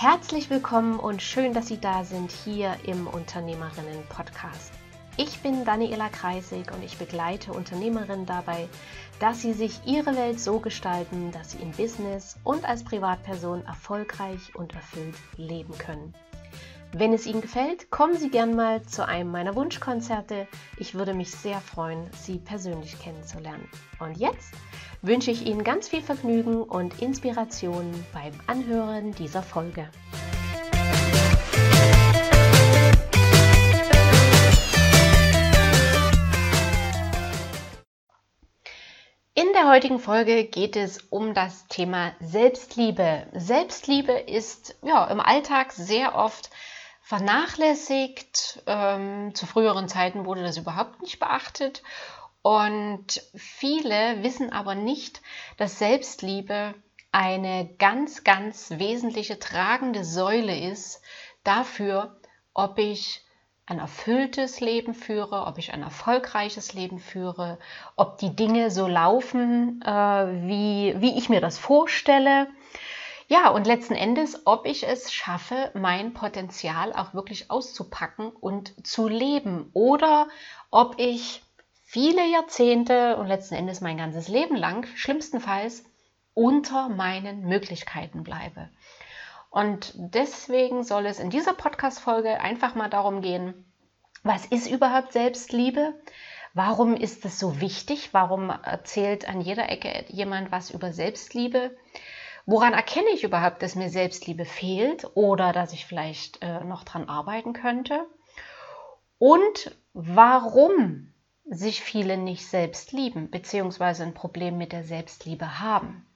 Herzlich willkommen und schön, dass Sie da sind hier im Unternehmerinnen-Podcast. Ich bin Daniela Kreisig und ich begleite Unternehmerinnen dabei, dass sie sich ihre Welt so gestalten, dass sie im Business und als Privatperson erfolgreich und erfüllt leben können. Wenn es Ihnen gefällt, kommen Sie gern mal zu einem meiner Wunschkonzerte. Ich würde mich sehr freuen, Sie persönlich kennenzulernen. Und jetzt wünsche ich Ihnen ganz viel Vergnügen und Inspiration beim Anhören dieser Folge. In der heutigen Folge geht es um das Thema Selbstliebe. Selbstliebe ist ja im Alltag sehr oft vernachlässigt. Ähm, zu früheren Zeiten wurde das überhaupt nicht beachtet. Und viele wissen aber nicht, dass Selbstliebe eine ganz, ganz wesentliche tragende Säule ist dafür, ob ich ein erfülltes Leben führe, ob ich ein erfolgreiches Leben führe, ob die Dinge so laufen, äh, wie, wie ich mir das vorstelle. Ja, und letzten Endes, ob ich es schaffe, mein Potenzial auch wirklich auszupacken und zu leben oder ob ich viele Jahrzehnte und letzten Endes mein ganzes Leben lang, schlimmstenfalls, unter meinen Möglichkeiten bleibe. Und deswegen soll es in dieser Podcast-Folge einfach mal darum gehen, was ist überhaupt Selbstliebe? Warum ist es so wichtig? Warum erzählt an jeder Ecke jemand was über Selbstliebe? Woran erkenne ich überhaupt, dass mir Selbstliebe fehlt oder dass ich vielleicht äh, noch dran arbeiten könnte? Und warum sich viele nicht selbst lieben, beziehungsweise ein Problem mit der Selbstliebe haben?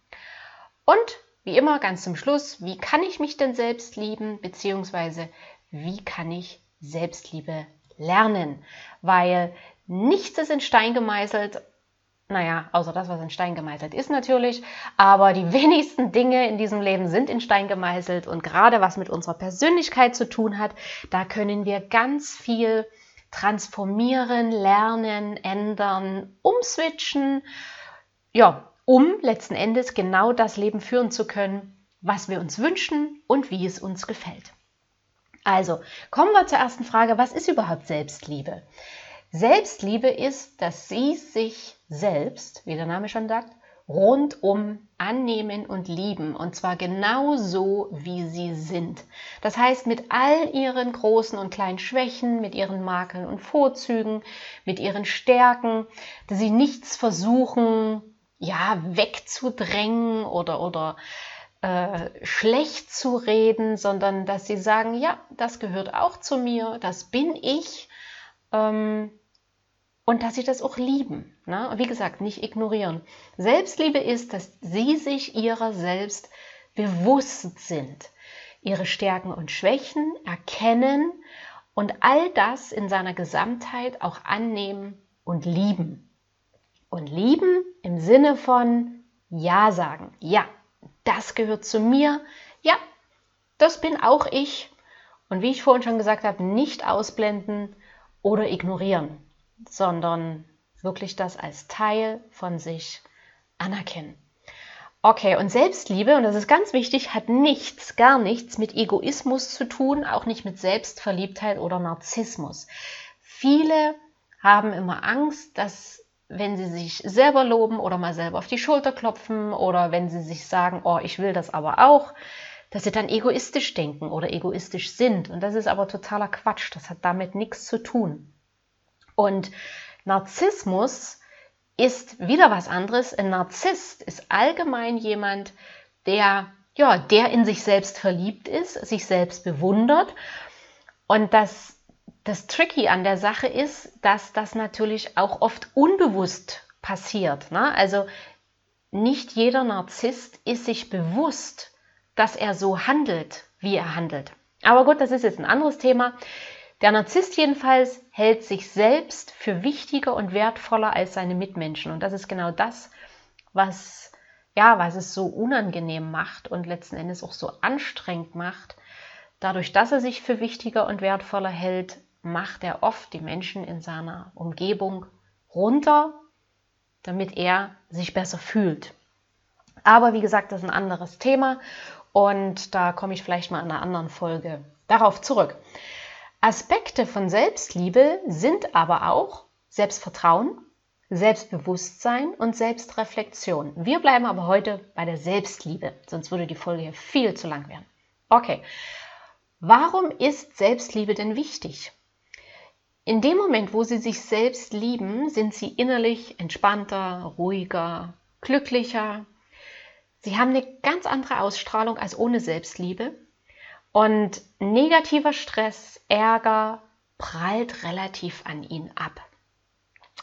Und wie immer ganz zum Schluss, wie kann ich mich denn selbst lieben, beziehungsweise wie kann ich Selbstliebe lernen? Weil nichts ist in Stein gemeißelt naja, außer das, was in Stein gemeißelt ist natürlich. Aber die wenigsten Dinge in diesem Leben sind in Stein gemeißelt. Und gerade was mit unserer Persönlichkeit zu tun hat, da können wir ganz viel transformieren, lernen, ändern, umswitchen. Ja, um letzten Endes genau das Leben führen zu können, was wir uns wünschen und wie es uns gefällt. Also, kommen wir zur ersten Frage, was ist überhaupt Selbstliebe? Selbstliebe ist, dass Sie sich selbst, wie der Name schon sagt, rundum annehmen und lieben. Und zwar genau so, wie Sie sind. Das heißt, mit all Ihren großen und kleinen Schwächen, mit Ihren Makeln und Vorzügen, mit Ihren Stärken, dass Sie nichts versuchen, ja, wegzudrängen oder, oder äh, schlecht zu reden, sondern dass Sie sagen, ja, das gehört auch zu mir, das bin ich. Ähm, und dass sie das auch lieben. Ne? wie gesagt, nicht ignorieren. Selbstliebe ist, dass sie sich ihrer selbst bewusst sind, ihre Stärken und Schwächen erkennen und all das in seiner Gesamtheit auch annehmen und lieben. Und lieben im Sinne von Ja sagen. Ja, das gehört zu mir. Ja, das bin auch ich. Und wie ich vorhin schon gesagt habe, nicht ausblenden oder ignorieren sondern wirklich das als Teil von sich anerkennen. Okay, und Selbstliebe, und das ist ganz wichtig, hat nichts, gar nichts mit Egoismus zu tun, auch nicht mit Selbstverliebtheit oder Narzissmus. Viele haben immer Angst, dass wenn sie sich selber loben oder mal selber auf die Schulter klopfen oder wenn sie sich sagen, oh, ich will das aber auch, dass sie dann egoistisch denken oder egoistisch sind. Und das ist aber totaler Quatsch. Das hat damit nichts zu tun. Und Narzissmus ist wieder was anderes. Ein Narzisst ist allgemein jemand, der, ja, der in sich selbst verliebt ist, sich selbst bewundert. Und das, das Tricky an der Sache ist, dass das natürlich auch oft unbewusst passiert. Ne? Also nicht jeder Narzisst ist sich bewusst, dass er so handelt, wie er handelt. Aber gut, das ist jetzt ein anderes Thema. Der Narzisst jedenfalls hält sich selbst für wichtiger und wertvoller als seine Mitmenschen. Und das ist genau das, was, ja, was es so unangenehm macht und letzten Endes auch so anstrengend macht. Dadurch, dass er sich für wichtiger und wertvoller hält, macht er oft die Menschen in seiner Umgebung runter, damit er sich besser fühlt. Aber wie gesagt, das ist ein anderes Thema. und da komme ich vielleicht mal in einer anderen Folge darauf zurück. Aspekte von Selbstliebe sind aber auch Selbstvertrauen, Selbstbewusstsein und Selbstreflexion. Wir bleiben aber heute bei der Selbstliebe, sonst würde die Folge hier viel zu lang werden. Okay, warum ist Selbstliebe denn wichtig? In dem Moment, wo Sie sich selbst lieben, sind Sie innerlich entspannter, ruhiger, glücklicher. Sie haben eine ganz andere Ausstrahlung als ohne Selbstliebe. Und negativer Stress, Ärger prallt relativ an Ihnen ab.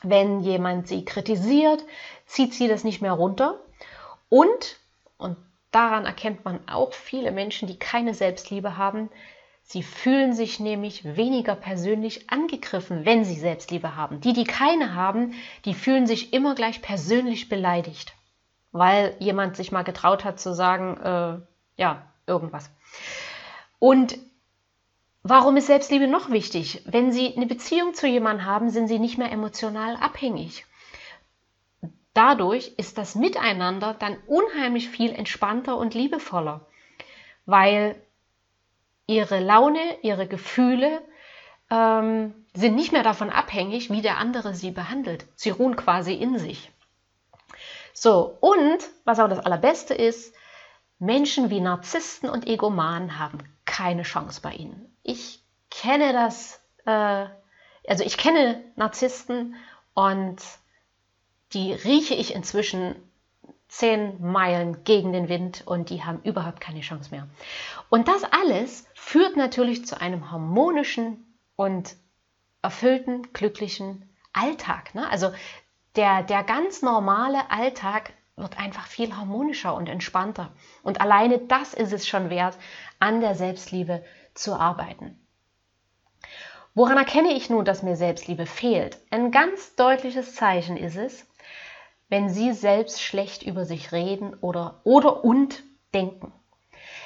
Wenn jemand Sie kritisiert, zieht Sie das nicht mehr runter. Und, und daran erkennt man auch viele Menschen, die keine Selbstliebe haben, Sie fühlen sich nämlich weniger persönlich angegriffen, wenn sie Selbstliebe haben. Die, die keine haben, die fühlen sich immer gleich persönlich beleidigt, weil jemand sich mal getraut hat zu sagen, äh, ja, irgendwas. Und warum ist Selbstliebe noch wichtig? Wenn Sie eine Beziehung zu jemandem haben, sind Sie nicht mehr emotional abhängig. Dadurch ist das Miteinander dann unheimlich viel entspannter und liebevoller, weil ihre Laune, ihre Gefühle ähm, sind nicht mehr davon abhängig, wie der andere sie behandelt. Sie ruhen quasi in sich. So, und was aber das Allerbeste ist, Menschen wie Narzissten und Egomanen haben keine Chance bei ihnen. Ich kenne das, äh, also ich kenne Narzissten und die rieche ich inzwischen zehn Meilen gegen den Wind und die haben überhaupt keine Chance mehr. Und das alles führt natürlich zu einem harmonischen und erfüllten, glücklichen Alltag. Ne? Also der, der ganz normale Alltag wird einfach viel harmonischer und entspannter. Und alleine das ist es schon wert, an der Selbstliebe zu arbeiten. Woran erkenne ich nun, dass mir Selbstliebe fehlt? Ein ganz deutliches Zeichen ist es, wenn Sie selbst schlecht über sich reden oder, oder und denken.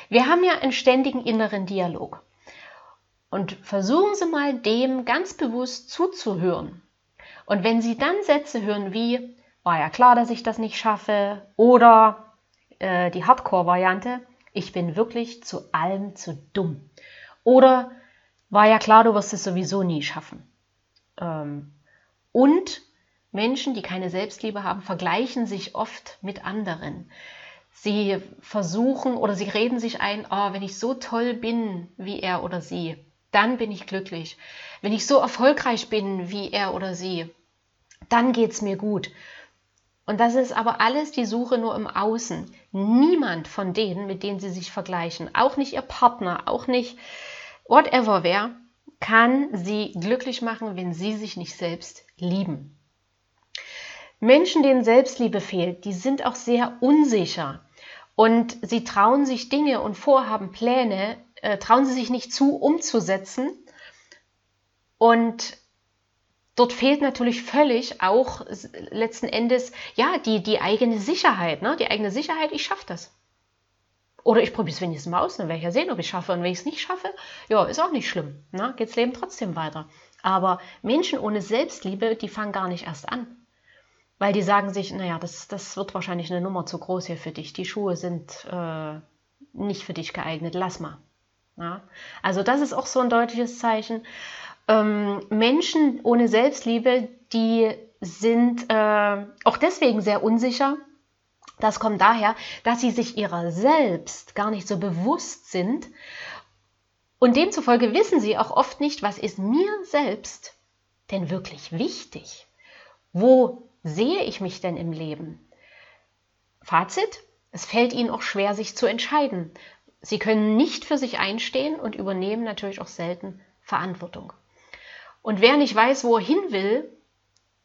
Wir haben ja einen ständigen inneren Dialog. Und versuchen Sie mal dem ganz bewusst zuzuhören. Und wenn Sie dann Sätze hören wie, war ja klar, dass ich das nicht schaffe, oder äh, die Hardcore-Variante, ich bin wirklich zu allem zu dumm. Oder war ja klar, du wirst es sowieso nie schaffen. Ähm, und Menschen, die keine Selbstliebe haben, vergleichen sich oft mit anderen. Sie versuchen oder sie reden sich ein, oh, wenn ich so toll bin wie er oder sie, dann bin ich glücklich. Wenn ich so erfolgreich bin wie er oder sie, dann geht es mir gut. Und das ist aber alles die Suche nur im Außen. Niemand von denen, mit denen sie sich vergleichen, auch nicht ihr Partner, auch nicht whatever wer, kann sie glücklich machen, wenn sie sich nicht selbst lieben. Menschen, denen Selbstliebe fehlt, die sind auch sehr unsicher und sie trauen sich Dinge und Vorhaben, Pläne, äh, trauen sie sich nicht zu, umzusetzen. Und dort fehlt natürlich völlig auch letzten Endes ja die, die eigene Sicherheit. Ne? Die eigene Sicherheit, ich schaffe das. Oder ich probiere es wenigstens mal aus, dann werde ich ja sehen, ob ich es schaffe. Und wenn ich es nicht schaffe, ja, ist auch nicht schlimm. Ne? Geht das Leben trotzdem weiter. Aber Menschen ohne Selbstliebe, die fangen gar nicht erst an weil die sagen sich, naja, das, das wird wahrscheinlich eine Nummer zu groß hier für dich. Die Schuhe sind äh, nicht für dich geeignet, lass mal. Ja? Also das ist auch so ein deutliches Zeichen. Ähm, Menschen ohne Selbstliebe, die sind äh, auch deswegen sehr unsicher. Das kommt daher, dass sie sich ihrer selbst gar nicht so bewusst sind. Und demzufolge wissen sie auch oft nicht, was ist mir selbst denn wirklich wichtig? Wo sehe ich mich denn im Leben? Fazit, es fällt ihnen auch schwer, sich zu entscheiden. Sie können nicht für sich einstehen und übernehmen natürlich auch selten Verantwortung. Und wer nicht weiß, wo er hin will,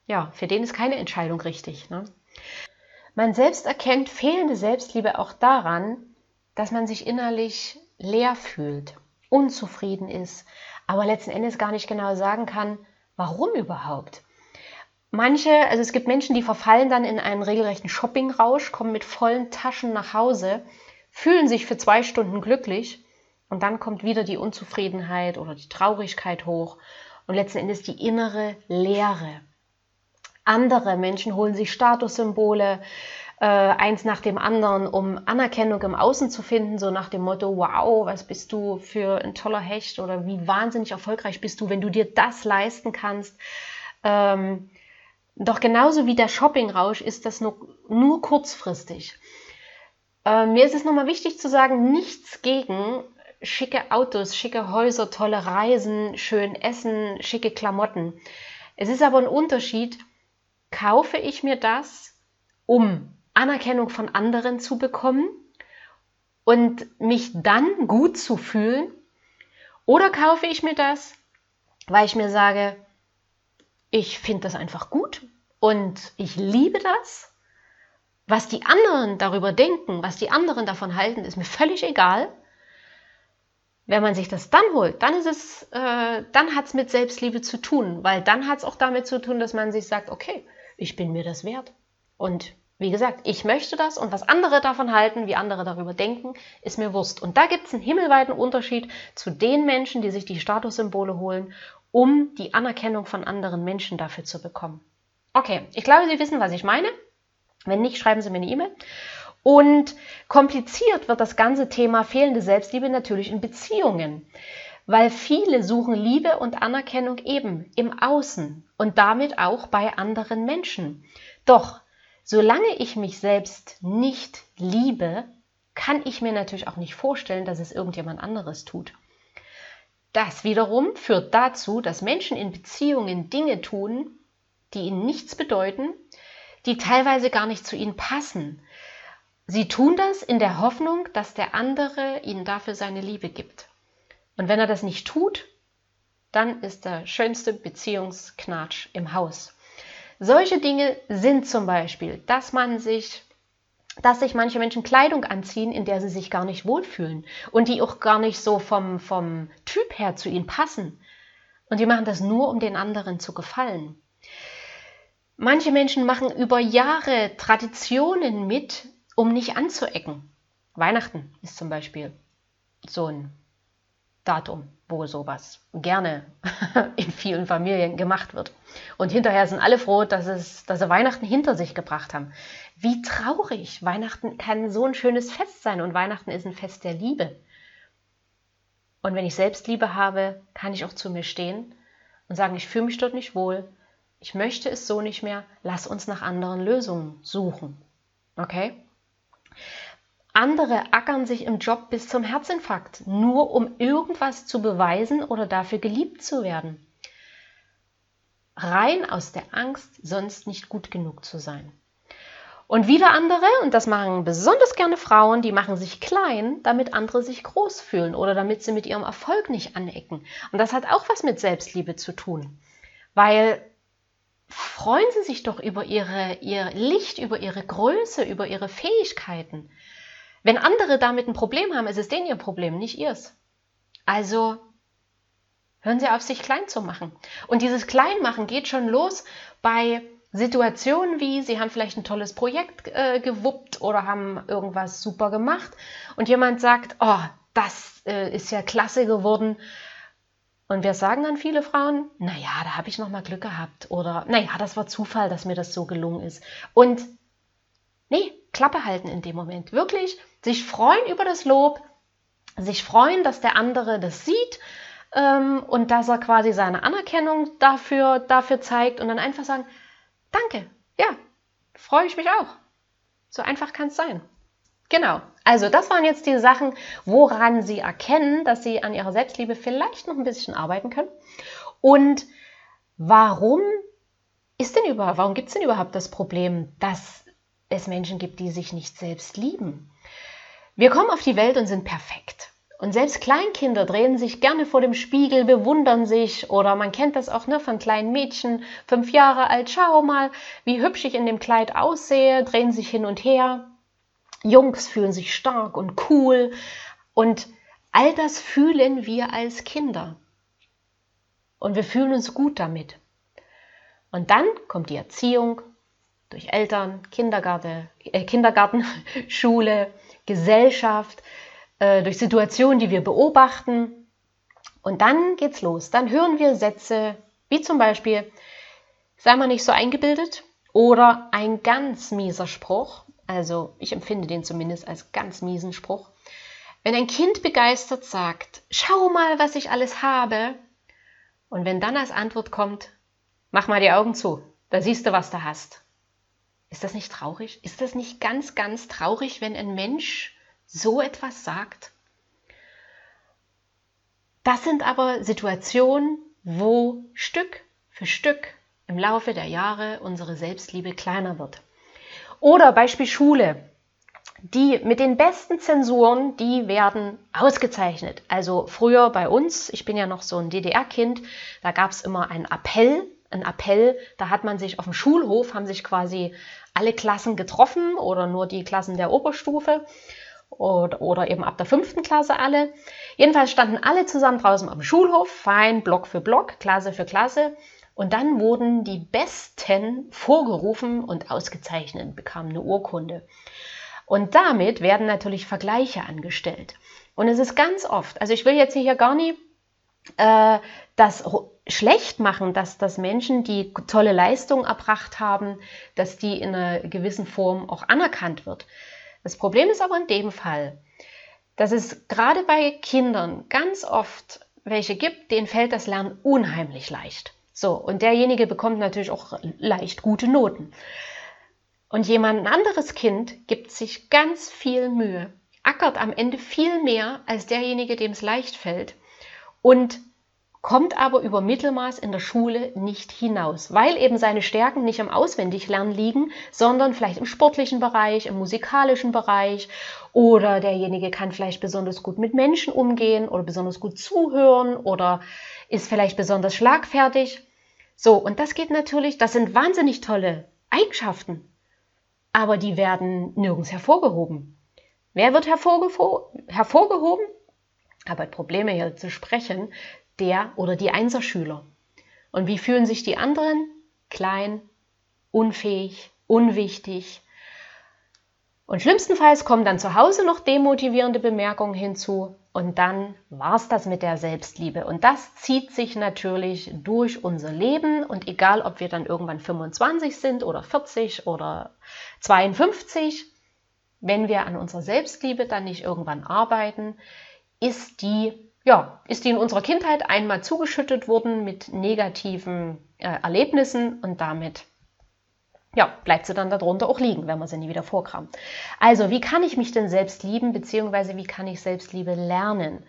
ja, für den ist keine Entscheidung richtig. Ne? Man selbst erkennt fehlende Selbstliebe auch daran, dass man sich innerlich leer fühlt, unzufrieden ist, aber letzten Endes gar nicht genau sagen kann, warum überhaupt. Manche, also es gibt Menschen, die verfallen dann in einen regelrechten Shoppingrausch, kommen mit vollen Taschen nach Hause, fühlen sich für zwei Stunden glücklich und dann kommt wieder die Unzufriedenheit oder die Traurigkeit hoch und letzten Endes die innere Leere. Andere Menschen holen sich Statussymbole, äh, eins nach dem anderen, um Anerkennung im Außen zu finden, so nach dem Motto, wow, was bist du für ein toller Hecht oder wie wahnsinnig erfolgreich bist du, wenn du dir das leisten kannst. Ähm, doch genauso wie der Shoppingrausch ist das nur, nur kurzfristig. Äh, mir ist es nochmal wichtig zu sagen, nichts gegen schicke Autos, schicke Häuser, tolle Reisen, schön Essen, schicke Klamotten. Es ist aber ein Unterschied, kaufe ich mir das, um Anerkennung von anderen zu bekommen und mich dann gut zu fühlen? Oder kaufe ich mir das, weil ich mir sage, ich finde das einfach gut und ich liebe das. Was die anderen darüber denken, was die anderen davon halten, ist mir völlig egal. Wenn man sich das dann holt, dann ist es, äh, dann hat es mit Selbstliebe zu tun, weil dann hat es auch damit zu tun, dass man sich sagt, okay, ich bin mir das wert. Und wie gesagt, ich möchte das und was andere davon halten, wie andere darüber denken, ist mir Wurst. Und da gibt es einen himmelweiten Unterschied zu den Menschen, die sich die Statussymbole holen um die Anerkennung von anderen Menschen dafür zu bekommen. Okay, ich glaube, Sie wissen, was ich meine. Wenn nicht, schreiben Sie mir eine E-Mail. Und kompliziert wird das ganze Thema fehlende Selbstliebe natürlich in Beziehungen, weil viele suchen Liebe und Anerkennung eben im Außen und damit auch bei anderen Menschen. Doch solange ich mich selbst nicht liebe, kann ich mir natürlich auch nicht vorstellen, dass es irgendjemand anderes tut. Das wiederum führt dazu, dass Menschen in Beziehungen Dinge tun, die ihnen nichts bedeuten, die teilweise gar nicht zu ihnen passen. Sie tun das in der Hoffnung, dass der andere ihnen dafür seine Liebe gibt. Und wenn er das nicht tut, dann ist der schönste Beziehungsknatsch im Haus. Solche Dinge sind zum Beispiel, dass man sich dass sich manche Menschen Kleidung anziehen, in der sie sich gar nicht wohlfühlen und die auch gar nicht so vom, vom Typ her zu ihnen passen. Und die machen das nur, um den anderen zu gefallen. Manche Menschen machen über Jahre Traditionen mit, um nicht anzuecken. Weihnachten ist zum Beispiel so ein Datum, wo sowas gerne in vielen Familien gemacht wird. Und hinterher sind alle froh, dass, es, dass sie Weihnachten hinter sich gebracht haben. Wie traurig! Weihnachten kann so ein schönes Fest sein und Weihnachten ist ein Fest der Liebe. Und wenn ich Selbstliebe habe, kann ich auch zu mir stehen und sagen, ich fühle mich dort nicht wohl, ich möchte es so nicht mehr, lass uns nach anderen Lösungen suchen. Okay? Andere ackern sich im Job bis zum Herzinfarkt, nur um irgendwas zu beweisen oder dafür geliebt zu werden. Rein aus der Angst, sonst nicht gut genug zu sein. Und wieder andere, und das machen besonders gerne Frauen, die machen sich klein, damit andere sich groß fühlen oder damit sie mit ihrem Erfolg nicht anecken. Und das hat auch was mit Selbstliebe zu tun. Weil freuen Sie sich doch über ihre, ihr Licht, über ihre Größe, über ihre Fähigkeiten. Wenn andere damit ein Problem haben, ist es denen ihr Problem, nicht ihrs. Also hören Sie auf, sich klein zu machen. Und dieses Kleinmachen geht schon los bei Situationen wie, Sie haben vielleicht ein tolles Projekt äh, gewuppt oder haben irgendwas super gemacht und jemand sagt, oh, das äh, ist ja klasse geworden. Und wir sagen dann viele Frauen, naja, da habe ich nochmal Glück gehabt oder naja, das war Zufall, dass mir das so gelungen ist. Und nee, Klappe halten in dem Moment. Wirklich sich freuen über das Lob, sich freuen, dass der andere das sieht ähm, und dass er quasi seine Anerkennung dafür, dafür zeigt und dann einfach sagen, danke, ja, freue ich mich auch. So einfach kann es sein. Genau. Also das waren jetzt die Sachen, woran Sie erkennen, dass Sie an Ihrer Selbstliebe vielleicht noch ein bisschen arbeiten können. Und warum ist denn überhaupt, warum gibt es denn überhaupt das Problem, dass es Menschen gibt, die sich nicht selbst lieben? Wir kommen auf die Welt und sind perfekt. Und selbst Kleinkinder drehen sich gerne vor dem Spiegel, bewundern sich oder man kennt das auch ne, von kleinen Mädchen, fünf Jahre alt, schau mal, wie hübsch ich in dem Kleid aussehe, drehen sich hin und her. Jungs fühlen sich stark und cool und all das fühlen wir als Kinder. Und wir fühlen uns gut damit. Und dann kommt die Erziehung durch Eltern, Kindergarten, äh, Kindergarten Schule, Gesellschaft, äh, durch Situationen, die wir beobachten. Und dann geht's los. Dann hören wir Sätze wie zum Beispiel, sei mal nicht so eingebildet oder ein ganz mieser Spruch Also ich empfinde den zumindest als ganz miesen Spruch. Wenn ein Kind begeistert sagt, schau mal, was ich alles habe, und wenn dann als Antwort kommt, mach mal die Augen zu, da siehst du, was du hast. Ist das nicht traurig? Ist das nicht ganz, ganz traurig, wenn ein Mensch so etwas sagt? Das sind aber Situationen, wo Stück für Stück im Laufe der Jahre unsere Selbstliebe kleiner wird. Oder Beispiel Schule. Die mit den besten Zensuren, die werden ausgezeichnet. Also früher bei uns, ich bin ja noch so ein DDR-Kind, da gab es immer einen Appell, ein Appell, da hat man sich auf dem Schulhof, haben sich quasi alle Klassen getroffen oder nur die Klassen der Oberstufe oder, oder eben ab der fünften Klasse alle. Jedenfalls standen alle zusammen draußen am Schulhof, fein Block für Block, Klasse für Klasse. Und dann wurden die Besten vorgerufen und ausgezeichnet, bekamen eine Urkunde. Und damit werden natürlich Vergleiche angestellt. Und es ist ganz oft, also ich will jetzt hier gar nicht äh, das schlecht machen, dass, dass Menschen, die tolle Leistungen erbracht haben, dass die in einer gewissen Form auch anerkannt wird. Das Problem ist aber in dem Fall, dass es gerade bei Kindern ganz oft welche gibt, denen fällt das Lernen unheimlich leicht. So, und derjenige bekommt natürlich auch leicht gute Noten. Und jemand anderes Kind gibt sich ganz viel Mühe, ackert am Ende viel mehr als derjenige, dem es leicht fällt und kommt aber über Mittelmaß in der Schule nicht hinaus, weil eben seine Stärken nicht am Auswendiglernen liegen, sondern vielleicht im sportlichen Bereich, im musikalischen Bereich oder derjenige kann vielleicht besonders gut mit Menschen umgehen oder besonders gut zuhören oder ist vielleicht besonders schlagfertig. So, und das geht natürlich, das sind wahnsinnig tolle Eigenschaften aber die werden nirgends hervorgehoben. Wer wird hervorgehoben? Aber Probleme hier zu sprechen, der oder die Einserschüler. Und wie fühlen sich die anderen? Klein, unfähig, unwichtig. Und schlimmstenfalls kommen dann zu Hause noch demotivierende Bemerkungen hinzu und dann war es das mit der Selbstliebe. Und das zieht sich natürlich durch unser Leben. Und egal, ob wir dann irgendwann 25 sind oder 40 oder 52, wenn wir an unserer Selbstliebe dann nicht irgendwann arbeiten, ist die, ja, ist die in unserer Kindheit einmal zugeschüttet worden mit negativen äh, Erlebnissen und damit ja, bleibt sie dann darunter auch liegen, wenn man sie nie wieder vorkam. Also, wie kann ich mich denn selbst lieben, beziehungsweise wie kann ich Selbstliebe lernen?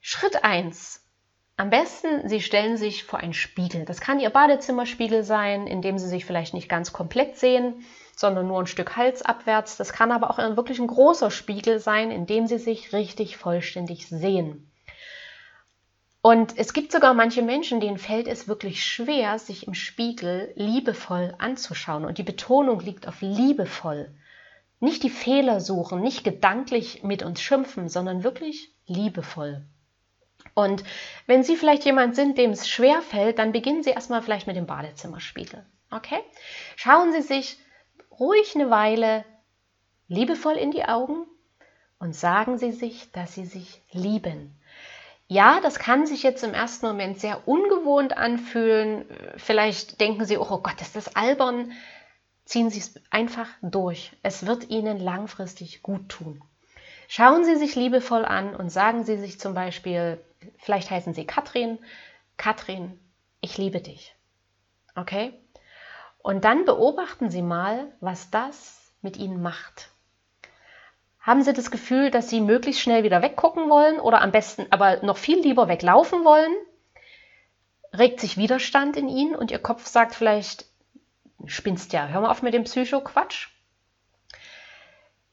Schritt 1. Am besten, Sie stellen sich vor einen Spiegel. Das kann Ihr Badezimmerspiegel sein, in dem Sie sich vielleicht nicht ganz komplett sehen, sondern nur ein Stück Hals abwärts. Das kann aber auch wirklich ein großer Spiegel sein, in dem Sie sich richtig vollständig sehen. Und es gibt sogar manche Menschen, denen fällt es wirklich schwer, sich im Spiegel liebevoll anzuschauen. Und die Betonung liegt auf liebevoll. Nicht die Fehler suchen, nicht gedanklich mit uns schimpfen, sondern wirklich liebevoll. Und wenn Sie vielleicht jemand sind, dem es schwer fällt, dann beginnen Sie erstmal vielleicht mit dem Badezimmerspiegel. Okay? Schauen Sie sich ruhig eine Weile liebevoll in die Augen und sagen Sie sich, dass Sie sich lieben. Ja, das kann sich jetzt im ersten Moment sehr ungewohnt anfühlen. Vielleicht denken Sie, oh Gott, ist das albern. Ziehen Sie es einfach durch. Es wird Ihnen langfristig gut tun. Schauen Sie sich liebevoll an und sagen Sie sich zum Beispiel, vielleicht heißen Sie Katrin, Katrin, ich liebe dich. Okay? Und dann beobachten Sie mal, was das mit Ihnen macht. Haben Sie das Gefühl, dass Sie möglichst schnell wieder weggucken wollen oder am besten aber noch viel lieber weglaufen wollen? Regt sich Widerstand in Ihnen und Ihr Kopf sagt vielleicht, spinnst ja, hör mal auf mit dem Psycho-Quatsch.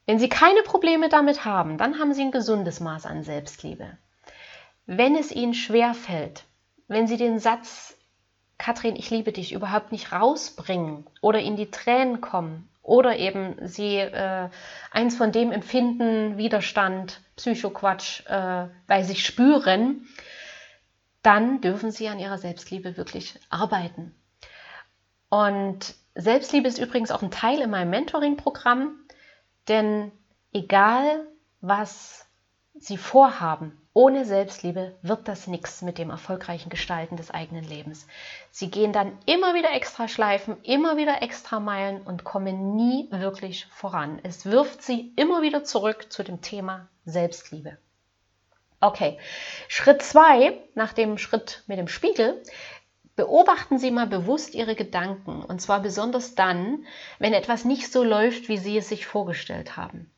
Wenn Sie keine Probleme damit haben, dann haben Sie ein gesundes Maß an Selbstliebe. Wenn es Ihnen schwer fällt, wenn Sie den Satz, Katrin, ich liebe dich, überhaupt nicht rausbringen oder in die Tränen kommen oder eben sie äh, eins von dem empfinden, Widerstand, Psychoquatsch, äh, weil sie spüren, dann dürfen sie an ihrer Selbstliebe wirklich arbeiten. Und Selbstliebe ist übrigens auch ein Teil in meinem Mentoring-Programm, denn egal was Sie vorhaben, ohne Selbstliebe wird das nichts mit dem erfolgreichen Gestalten des eigenen Lebens. Sie gehen dann immer wieder extra Schleifen, immer wieder extra Meilen und kommen nie wirklich voran. Es wirft sie immer wieder zurück zu dem Thema Selbstliebe. Okay, Schritt zwei nach dem Schritt mit dem Spiegel. Beobachten Sie mal bewusst Ihre Gedanken und zwar besonders dann, wenn etwas nicht so läuft, wie Sie es sich vorgestellt haben.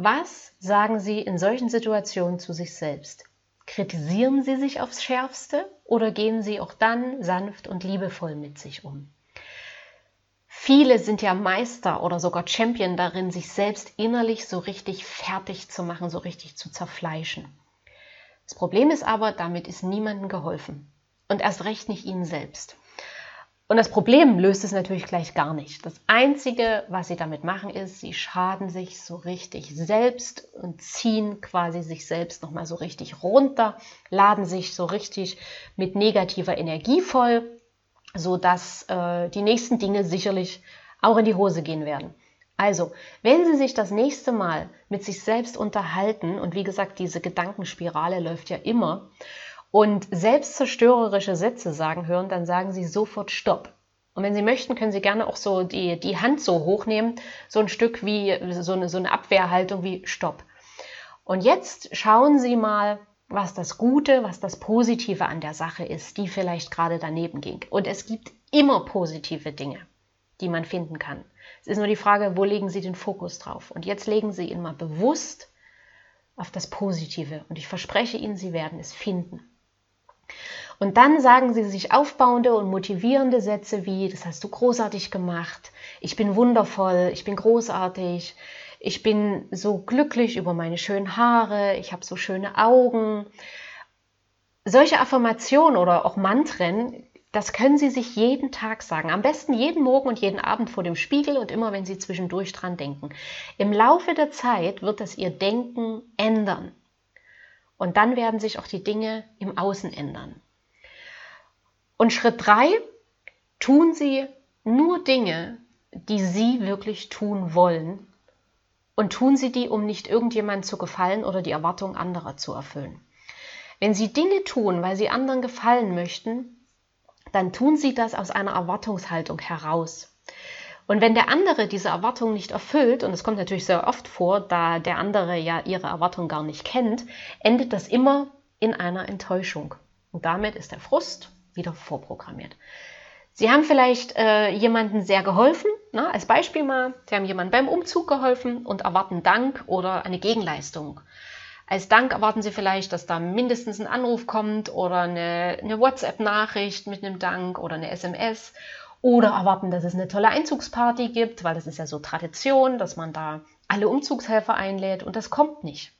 Was sagen Sie in solchen Situationen zu sich selbst? Kritisieren Sie sich aufs Schärfste oder gehen Sie auch dann sanft und liebevoll mit sich um? Viele sind ja Meister oder sogar Champion darin, sich selbst innerlich so richtig fertig zu machen, so richtig zu zerfleischen. Das Problem ist aber, damit ist niemandem geholfen und erst recht nicht Ihnen selbst. Und das Problem löst es natürlich gleich gar nicht. Das Einzige, was sie damit machen, ist, sie schaden sich so richtig selbst und ziehen quasi sich selbst nochmal so richtig runter, laden sich so richtig mit negativer Energie voll, sodass äh, die nächsten Dinge sicherlich auch in die Hose gehen werden. Also, wenn Sie sich das nächste Mal mit sich selbst unterhalten, und wie gesagt, diese Gedankenspirale läuft ja immer, und selbstzerstörerische Sätze sagen hören, dann sagen Sie sofort Stopp. Und wenn Sie möchten, können Sie gerne auch so die, die Hand so hochnehmen, so ein Stück wie so eine, so eine Abwehrhaltung wie Stopp. Und jetzt schauen Sie mal, was das Gute, was das Positive an der Sache ist, die vielleicht gerade daneben ging. Und es gibt immer positive Dinge, die man finden kann. Es ist nur die Frage, wo legen Sie den Fokus drauf? Und jetzt legen Sie ihn mal bewusst auf das Positive. Und ich verspreche Ihnen, Sie werden es finden. Und dann sagen sie sich aufbauende und motivierende Sätze wie, das hast du großartig gemacht, ich bin wundervoll, ich bin großartig, ich bin so glücklich über meine schönen Haare, ich habe so schöne Augen. Solche Affirmationen oder auch Mantren, das können Sie sich jeden Tag sagen. Am besten jeden Morgen und jeden Abend vor dem Spiegel und immer, wenn Sie zwischendurch dran denken. Im Laufe der Zeit wird das Ihr Denken ändern. Und dann werden sich auch die Dinge im Außen ändern. Und Schritt drei, tun Sie nur Dinge, die Sie wirklich tun wollen. Und tun Sie die, um nicht irgendjemand zu gefallen oder die Erwartung anderer zu erfüllen. Wenn Sie Dinge tun, weil Sie anderen gefallen möchten, dann tun Sie das aus einer Erwartungshaltung heraus. Und wenn der andere diese Erwartung nicht erfüllt, und es kommt natürlich sehr oft vor, da der andere ja Ihre Erwartung gar nicht kennt, endet das immer in einer Enttäuschung. Und damit ist der Frust wieder vorprogrammiert. Sie haben vielleicht äh, jemandem sehr geholfen, ne? als Beispiel mal, Sie haben jemandem beim Umzug geholfen und erwarten Dank oder eine Gegenleistung. Als Dank erwarten Sie vielleicht, dass da mindestens ein Anruf kommt oder eine, eine WhatsApp-Nachricht mit einem Dank oder eine SMS oder erwarten, dass es eine tolle Einzugsparty gibt, weil das ist ja so Tradition, dass man da alle Umzugshelfer einlädt und das kommt nicht.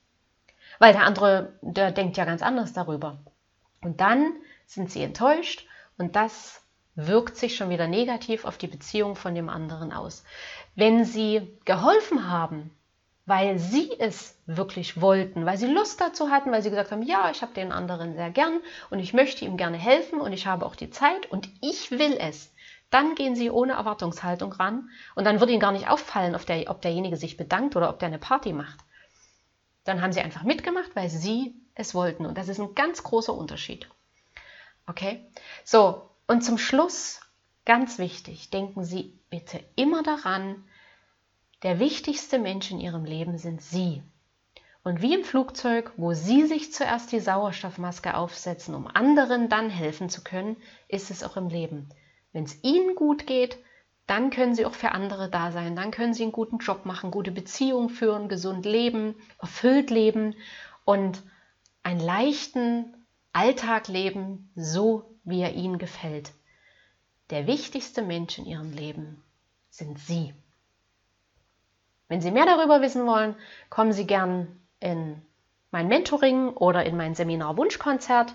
Weil der andere, der denkt ja ganz anders darüber. Und dann sind sie enttäuscht und das wirkt sich schon wieder negativ auf die Beziehung von dem anderen aus. Wenn sie geholfen haben, weil sie es wirklich wollten, weil sie Lust dazu hatten, weil sie gesagt haben, ja, ich habe den anderen sehr gern und ich möchte ihm gerne helfen und ich habe auch die Zeit und ich will es, dann gehen sie ohne Erwartungshaltung ran und dann wird ihnen gar nicht auffallen, ob, der, ob derjenige sich bedankt oder ob der eine Party macht. Dann haben sie einfach mitgemacht, weil sie es wollten und das ist ein ganz großer Unterschied. Okay? So, und zum Schluss, ganz wichtig, denken Sie bitte immer daran, der wichtigste Mensch in Ihrem Leben sind Sie. Und wie im Flugzeug, wo Sie sich zuerst die Sauerstoffmaske aufsetzen, um anderen dann helfen zu können, ist es auch im Leben. Wenn es Ihnen gut geht, dann können Sie auch für andere da sein. Dann können Sie einen guten Job machen, gute Beziehungen führen, gesund leben, erfüllt leben und einen leichten, Alltag leben, so wie er ihnen gefällt. Der wichtigste Mensch in ihrem Leben sind Sie. Wenn Sie mehr darüber wissen wollen, kommen Sie gern in mein Mentoring oder in mein Seminar Wunschkonzert.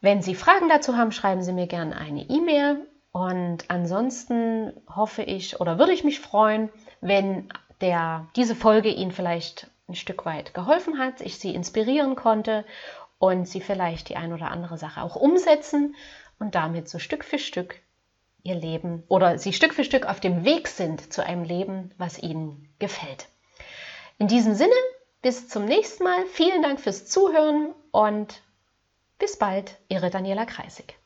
Wenn Sie Fragen dazu haben, schreiben Sie mir gerne eine E-Mail. Und ansonsten hoffe ich oder würde ich mich freuen, wenn der, diese Folge Ihnen vielleicht ein Stück weit geholfen hat, ich Sie inspirieren konnte und sie vielleicht die ein oder andere Sache auch umsetzen und damit so Stück für Stück ihr Leben oder sie Stück für Stück auf dem Weg sind zu einem Leben, was ihnen gefällt. In diesem Sinne bis zum nächsten Mal. Vielen Dank fürs Zuhören und bis bald, Ihre Daniela Kreisig.